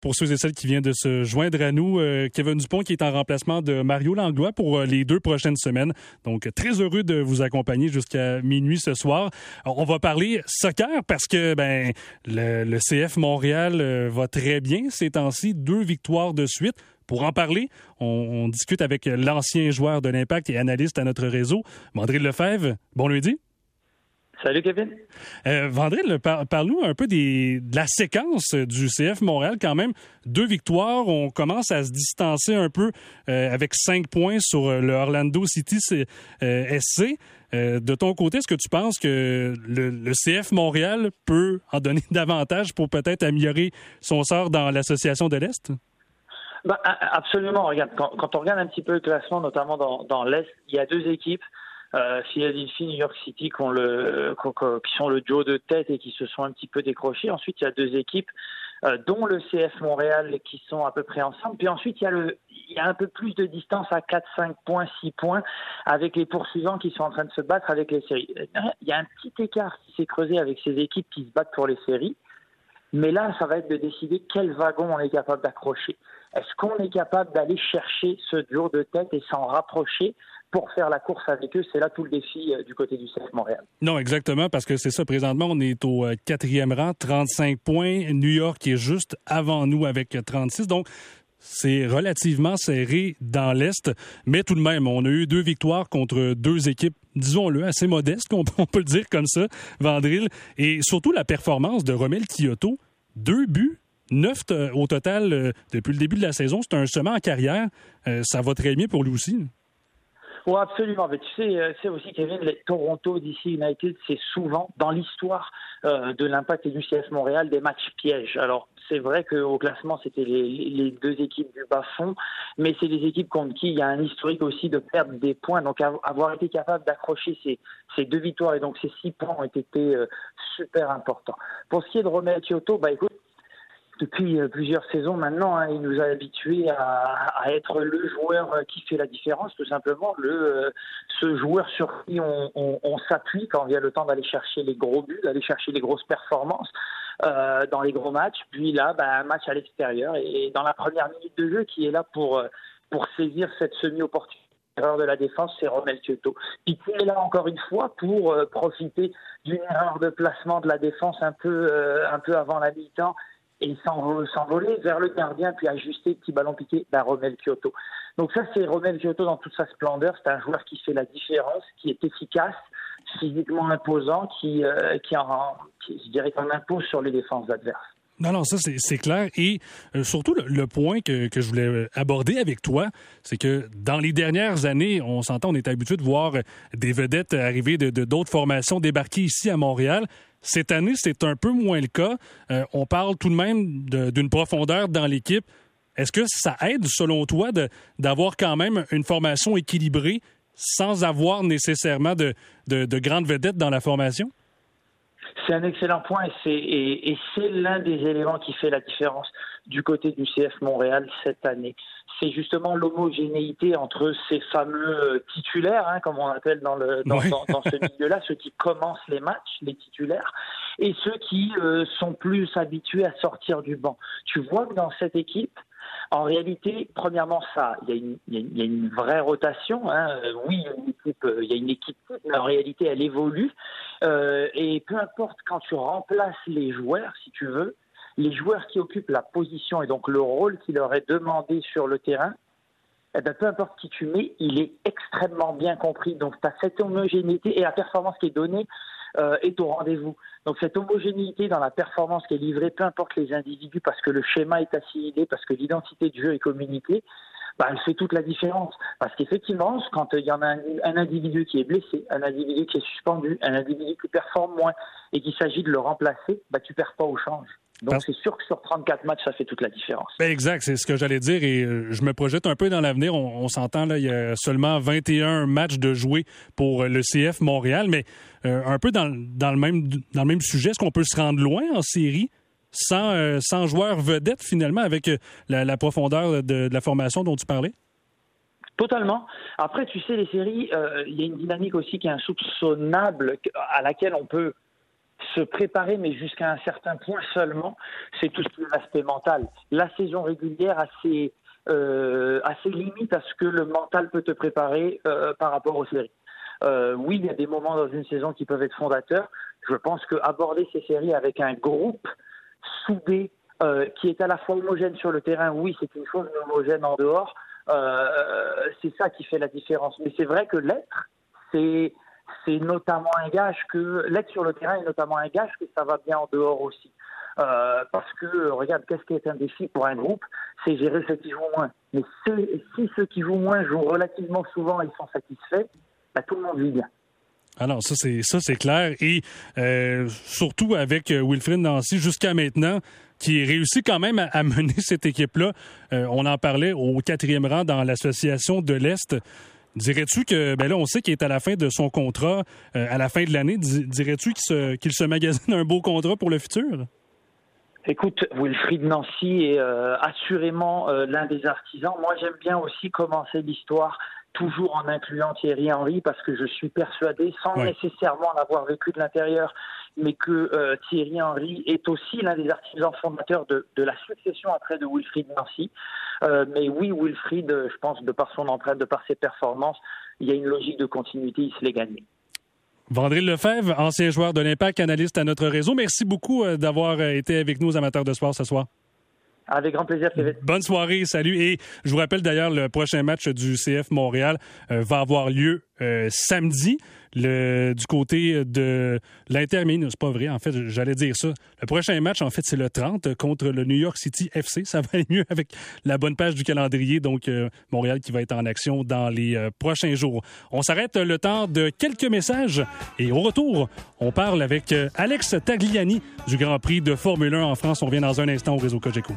pour ceux et celles qui viennent de se joindre à nous, euh, Kevin Dupont qui est en remplacement de Mario Langlois pour euh, les deux prochaines semaines. Donc, très heureux de vous accompagner jusqu'à minuit ce soir. on va parler soccer parce que ben le, CF Montréal euh, va très bien ces temps-ci. Deux victoires de suite. Pour en parler, on, discute avec l'ancien joueur de l'Impact et analyste à notre réseau, Mandril Lefebvre. Bon lundi. Salut Kevin. Euh, Vandril, parle-nous un peu des, de la séquence du CF Montréal quand même. Deux victoires, on commence à se distancer un peu euh, avec cinq points sur euh, le Orlando City euh, SC. de ton côté, est-ce que tu penses que le, CF Montréal peut en donner davantage pour peut-être améliorer son sort dans l'association de l'Est? Ben, absolument. Regarde, quand, quand, on regarde un petit peu le classement, notamment dans, dans l'Est, il y a deux équipes euh, Philadelphie, New York City qui, ont le, qui sont le duo de tête et qui se sont un petit peu décrochés. Ensuite, il y a deux équipes, euh, dont le CF Montréal, qui sont à peu près ensemble. Puis ensuite, il y a, le, il y a un peu plus de distance à 4, 5 points, 6 points, avec les poursuivants qui sont en train de se battre avec les séries. Il y a un petit écart qui s'est creusé avec ces équipes qui se battent pour les séries. Mais là, ça va être de décider quel wagon on est capable d'accrocher. Est-ce qu'on est capable d'aller chercher ce duo de tête et s'en rapprocher pour faire la course avec eux. C'est là tout le défi euh, du côté du CF Montréal. Non, exactement, parce que c'est ça. Présentement, on est au euh, quatrième rang, 35 points. New York est juste avant nous avec 36. Donc, c'est relativement serré dans l'Est, mais tout de même, on a eu deux victoires contre deux équipes, disons-le, assez modestes, on peut le dire comme ça, Vandril, et surtout la performance de Romel Kyoto. Deux buts, neuf euh, au total depuis le début de la saison. C'est un chemin en carrière. ça va très bien pour lui aussi. Oui, absolument. Mais tu sais, c'est euh, aussi, Kevin, les Toronto DC United, c'est souvent, dans l'histoire euh, de l'impact et du CF Montréal, des matchs pièges. Alors, c'est vrai qu'au classement, c'était les, deux équipes du bas-fond, mais c'est des équipes contre qui il y a un historique aussi de perdre des points. Donc, avoir été capable d'accrocher ces, ces, deux victoires et donc ces six points ont été euh, super importants. Pour ce qui est de Romeo Kyoto, bah écoute, depuis euh, plusieurs saisons maintenant. Hein, il nous a habitués à, être le joueur euh, qui fait la différence, tout simplement, le euh, ce joueur sur qui on, s'appuie quand vient le temps d'aller chercher les gros buts, d'aller chercher les grosses performances dans les gros matchs. Puis là, bah, un match à l'extérieur et dans la première minute de jeu qui est là pour pour saisir cette semi-opportunité erreur de la défense, c'est Romel Kyoto. Qui est là encore une fois pour profiter d'une erreur de placement de la défense un peu un peu avant la mi-temps et s'envoler vers le gardien, puis ajuster, petit ballon piqué, ben Romel Kyoto. Donc ça, c'est Romel Kyoto dans toute sa splendeur. C'est un joueur qui fait la différence, qui est efficace, physiquement imposant, qui, euh, qui, en, qui, je dirais, qu'on impose sur les défenses adverses. Non, non, ça c'est clair. Et euh, surtout, le, point que, que, je voulais aborder avec toi, c'est que dans les dernières années, on s'entend, on est habitué de voir des vedettes arriver de d'autres formations débarquer ici à Montréal. Cette année, c'est un peu moins le cas. Euh, on parle tout de même d'une profondeur dans l'équipe. Est-ce que ça aide, selon toi, d'avoir quand même une formation équilibrée sans avoir nécessairement de, de, grandes vedettes dans la formation? C'est un excellent point et c'est l'un des éléments qui fait la différence du côté du CF Montréal cette année c'est justement l'homogénéité entre ces fameux titulaires, hein, comme on appelle dans, le, dans, ce milieu-là, ceux qui commencent les matchs, les titulaires, et ceux qui euh, sont plus habitués à sortir du banc. Tu vois que dans cette équipe, en réalité, premièrement, ça, il y, y, a une vraie rotation. Hein. Oui, il y, a une équipe, euh, il y a une équipe, mais en réalité, elle évolue. Euh, et peu importe quand tu remplaces les joueurs, si tu veux, les joueurs qui occupent la position et donc le rôle qui leur est demandé sur le terrain, eh ben, peu importe qui tu mets, il est extrêmement bien compris. Donc, tu as cette homogénéité et la performance qui est donnée euh, est au rendez-vous. Donc, cette homogénéité dans la performance qui est livrée, peu importe les individus, parce que le schéma est assimilé, parce que l'identité du jeu est communiquée, bah, elle fait toute la différence. Parce qu'effectivement, quand il y en a un, un, individu qui est blessé, un individu qui est suspendu, un individu qui performe moins, et qu'il s'agit de le remplacer, bah, tu perds pas au change. Donc, c'est sûr que sur 34 matchs, ça fait toute la différence. Ben exact, c'est ce que j'allais dire et euh, je me projette un peu dans l'avenir. On, s'entend, là, il y a seulement 21 matchs de jouer pour euh, le CF Montréal, mais euh, un peu dans, dans, le même, dans le même sujet, est-ce qu'on peut se rendre loin en série? Sans, sans joueurs vedettes, finalement, avec la, profondeur de, la formation dont tu parlais? Totalement. Après, tu sais, les séries, il y a une dynamique aussi qui est insoupçonnable, à laquelle on peut se préparer, mais jusqu'à un certain point seulement, c'est tout ce qui est l'aspect mental. La saison régulière a ses, euh, limites à ce que le mental peut te préparer euh, par rapport aux séries. Euh, oui, il y a des moments dans une saison qui peuvent être fondateurs. Je pense qu'aborder ces séries avec un groupe soudé, euh, qui est à la fois homogène sur le terrain, oui, c'est une chose, homogène en dehors, c'est ça qui fait la différence. Mais c'est vrai que l'être, c'est c'est notamment un gage que l'être sur le terrain est notamment un gage que ça va bien en dehors aussi. Euh, parce que, regarde, qu'est-ce qui est un défi pour un groupe? C'est gérer ceux qui jouent moins. Mais si ceux qui jouent moins jouent relativement souvent et sont satisfaits, bah, tout le monde vit bien. Alors ça c'est ça c'est clair et euh, surtout avec euh, Wilfried Nancy jusqu'à maintenant qui réussit quand même à, mener cette équipe-là. on en parlait au quatrième rang dans l'association de l'Est. Dirais-tu que, ben là, on sait qu'il est à la fin de son contrat, euh, à la fin de l'année, dirais-tu qu'il se, magasine un beau contrat pour le futur? Écoute, Wilfried Nancy est euh, assurément euh, l'un des artisans. Moi, j'aime bien aussi commencer l'histoire toujours en incluant Thierry Henry parce que je suis persuadé, sans nécessairement l'avoir vécu de l'intérieur, mais que euh, Thierry Henry est aussi l'un des artisans fondateurs de, la succession après de Wilfried Nancy. Euh, mais oui, Wilfried, je pense, de par son empreinte, de par ses performances, il y a une logique de continuité, il se l'est gagné. Vandril Lefebvre, ancien joueur de l'Impact, analyste à notre réseau. Merci beaucoup euh, d'avoir été avec nous, amateurs de sport, ce soir. Avec grand plaisir, Kevin. Bonne soirée, salut. Et je vous rappelle d'ailleurs, le prochain match du CF Montréal euh, va avoir lieu euh, samedi. Du côté de l'Inter c'est pas vrai, en fait, j'allais dire ça. Le prochain match, en fait, c'est le 30 contre le New York City FC. Ça va aller mieux avec la bonne page du calendrier. Donc, euh, Montréal qui va être en action dans les prochains jours. On s'arrête le temps de quelques messages et au retour, on parle avec Alex Tagliani du Grand Prix de Formule 1 en France. On revient dans un instant au réseau Cogeco.